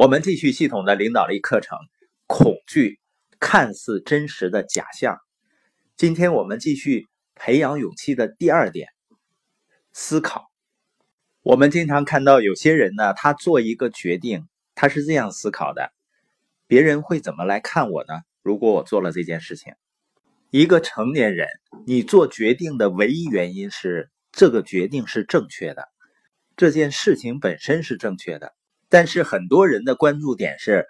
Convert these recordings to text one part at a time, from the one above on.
我们继续系统的领导力课程，恐惧看似真实的假象。今天我们继续培养勇气的第二点，思考。我们经常看到有些人呢，他做一个决定，他是这样思考的：别人会怎么来看我呢？如果我做了这件事情，一个成年人，你做决定的唯一原因是这个决定是正确的，这件事情本身是正确的。但是很多人的关注点是：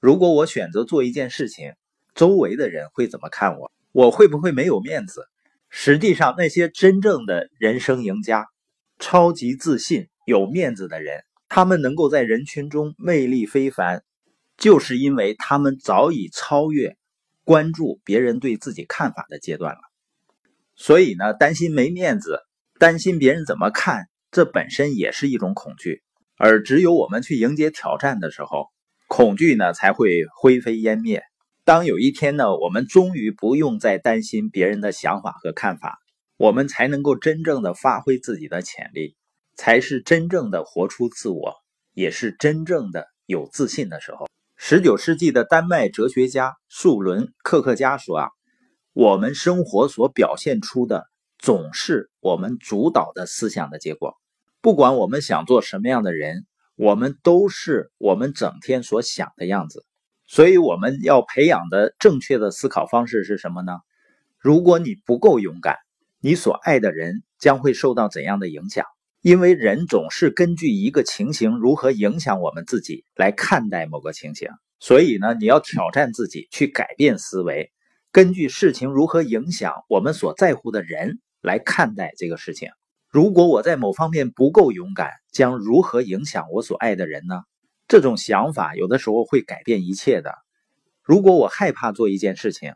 如果我选择做一件事情，周围的人会怎么看我？我会不会没有面子？实际上，那些真正的人生赢家、超级自信、有面子的人，他们能够在人群中魅力非凡，就是因为他们早已超越关注别人对自己看法的阶段了。所以呢，担心没面子，担心别人怎么看，这本身也是一种恐惧。而只有我们去迎接挑战的时候，恐惧呢才会灰飞烟灭。当有一天呢，我们终于不用再担心别人的想法和看法，我们才能够真正的发挥自己的潜力，才是真正的活出自我，也是真正的有自信的时候。十九世纪的丹麦哲学家树伦·克克加说：“啊，我们生活所表现出的，总是我们主导的思想的结果。”不管我们想做什么样的人，我们都是我们整天所想的样子。所以我们要培养的正确的思考方式是什么呢？如果你不够勇敢，你所爱的人将会受到怎样的影响？因为人总是根据一个情形如何影响我们自己来看待某个情形。所以呢，你要挑战自己去改变思维，根据事情如何影响我们所在乎的人来看待这个事情。如果我在某方面不够勇敢，将如何影响我所爱的人呢？这种想法有的时候会改变一切的。如果我害怕做一件事情，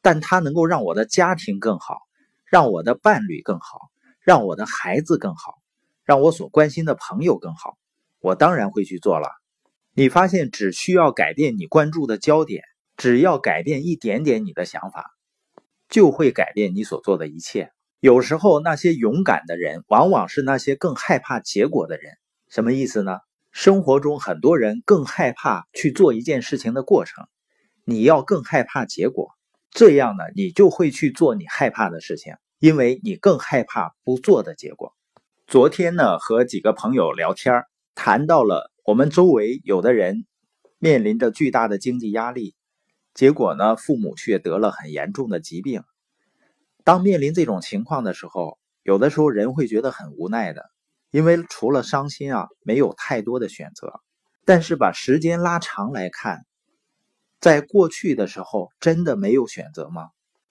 但它能够让我的家庭更好，让我的伴侣更好，让我的孩子更好，让我所关心的朋友更好，我当然会去做了。你发现，只需要改变你关注的焦点，只要改变一点点你的想法，就会改变你所做的一切。有时候，那些勇敢的人，往往是那些更害怕结果的人。什么意思呢？生活中很多人更害怕去做一件事情的过程，你要更害怕结果，这样呢，你就会去做你害怕的事情，因为你更害怕不做的结果。昨天呢，和几个朋友聊天，谈到了我们周围有的人面临着巨大的经济压力，结果呢，父母却得了很严重的疾病。当面临这种情况的时候，有的时候人会觉得很无奈的，因为除了伤心啊，没有太多的选择。但是把时间拉长来看，在过去的时候，真的没有选择吗？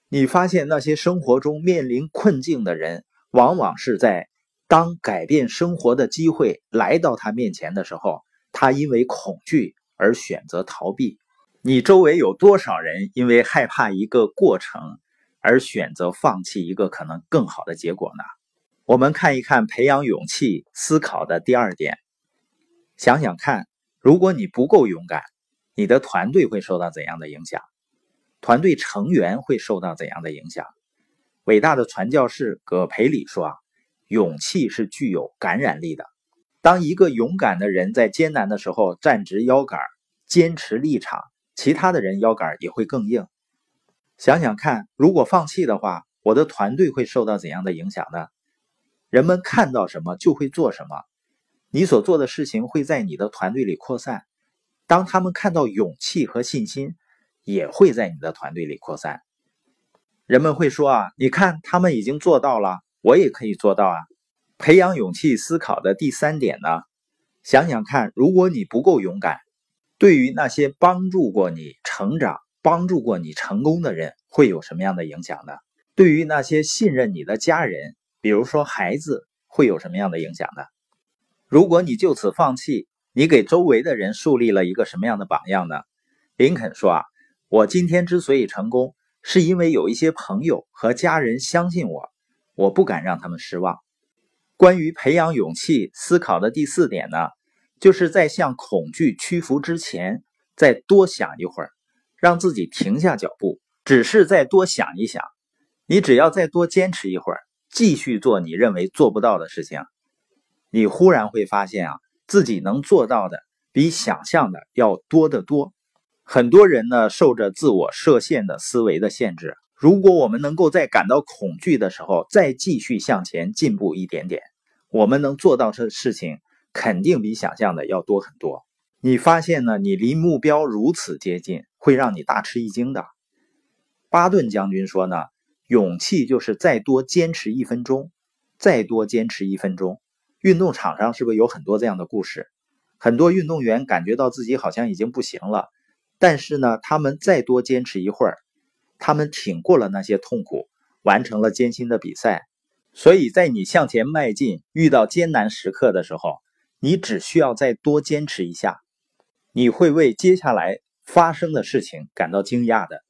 你发现那些生活中面临困境的人，往往是在当改变生活的机会来到他面前的时候，他因为恐惧而选择逃避。你周围有多少人因为害怕一个过程？而选择放弃一个可能更好的结果呢？我们看一看培养勇气思考的第二点。想想看，如果你不够勇敢，你的团队会受到怎样的影响？团队成员会受到怎样的影响？伟大的传教士葛培里说：“啊，勇气是具有感染力的。当一个勇敢的人在艰难的时候站直腰杆，坚持立场，其他的人腰杆也会更硬。”想想看，如果放弃的话，我的团队会受到怎样的影响呢？人们看到什么就会做什么，你所做的事情会在你的团队里扩散。当他们看到勇气和信心，也会在你的团队里扩散。人们会说啊，你看他们已经做到了，我也可以做到啊。培养勇气思考的第三点呢？想想看，如果你不够勇敢，对于那些帮助过你成长。帮助过你成功的人会有什么样的影响呢？对于那些信任你的家人，比如说孩子，会有什么样的影响呢？如果你就此放弃，你给周围的人树立了一个什么样的榜样呢？林肯说：“啊，我今天之所以成功，是因为有一些朋友和家人相信我，我不敢让他们失望。”关于培养勇气思考的第四点呢，就是在向恐惧屈服之前，再多想一会儿。让自己停下脚步，只是再多想一想。你只要再多坚持一会儿，继续做你认为做不到的事情，你忽然会发现啊，自己能做到的比想象的要多得多。很多人呢，受着自我设限的思维的限制。如果我们能够在感到恐惧的时候，再继续向前进步一点点，我们能做到的事情，肯定比想象的要多很多。你发现呢？你离目标如此接近，会让你大吃一惊的。巴顿将军说呢，勇气就是再多坚持一分钟，再多坚持一分钟。运动场上是不是有很多这样的故事？很多运动员感觉到自己好像已经不行了。但是呢，他们再多坚持一会儿，他们挺过了那些痛苦，完成了艰辛的比赛。所以在你向前迈进、遇到艰难时刻的时候，你只需要再多坚持一下，你会为接下来发生的事情感到惊讶的。